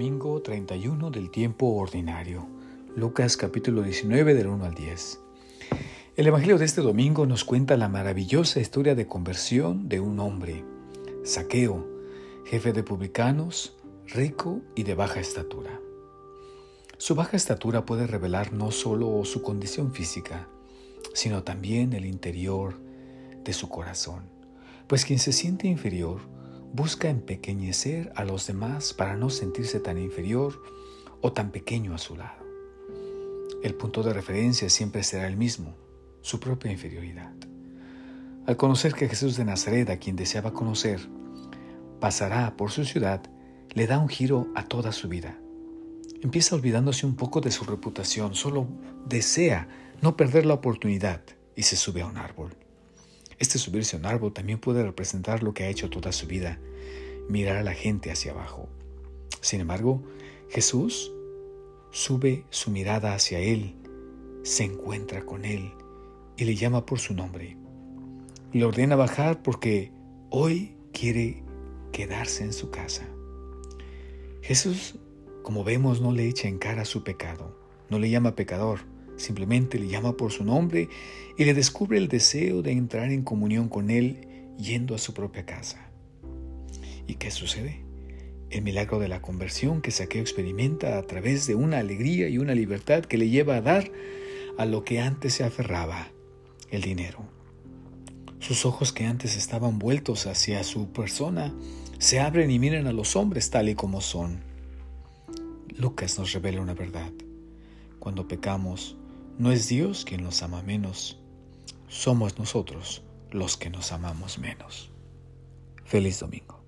Domingo 31 del tiempo ordinario. Lucas capítulo 19 del 1 al 10. El Evangelio de este domingo nos cuenta la maravillosa historia de conversión de un hombre, Saqueo, jefe de publicanos, rico y de baja estatura. Su baja estatura puede revelar no solo su condición física, sino también el interior de su corazón, pues quien se siente inferior busca empequeñecer a los demás para no sentirse tan inferior o tan pequeño a su lado. El punto de referencia siempre será el mismo, su propia inferioridad. Al conocer que Jesús de Nazaret, a quien deseaba conocer, pasará por su ciudad, le da un giro a toda su vida. Empieza olvidándose un poco de su reputación, solo desea no perder la oportunidad y se sube a un árbol. Este subirse a un árbol también puede representar lo que ha hecho toda su vida, mirar a la gente hacia abajo. Sin embargo, Jesús sube su mirada hacia Él, se encuentra con Él y le llama por su nombre. Le ordena bajar porque hoy quiere quedarse en su casa. Jesús, como vemos, no le echa en cara su pecado, no le llama pecador, Simplemente le llama por su nombre y le descubre el deseo de entrar en comunión con Él yendo a su propia casa. ¿Y qué sucede? El milagro de la conversión que Saqueo experimenta a través de una alegría y una libertad que le lleva a dar a lo que antes se aferraba, el dinero. Sus ojos que antes estaban vueltos hacia su persona se abren y miran a los hombres tal y como son. Lucas nos revela una verdad. Cuando pecamos, no es Dios quien nos ama menos, somos nosotros los que nos amamos menos. Feliz domingo.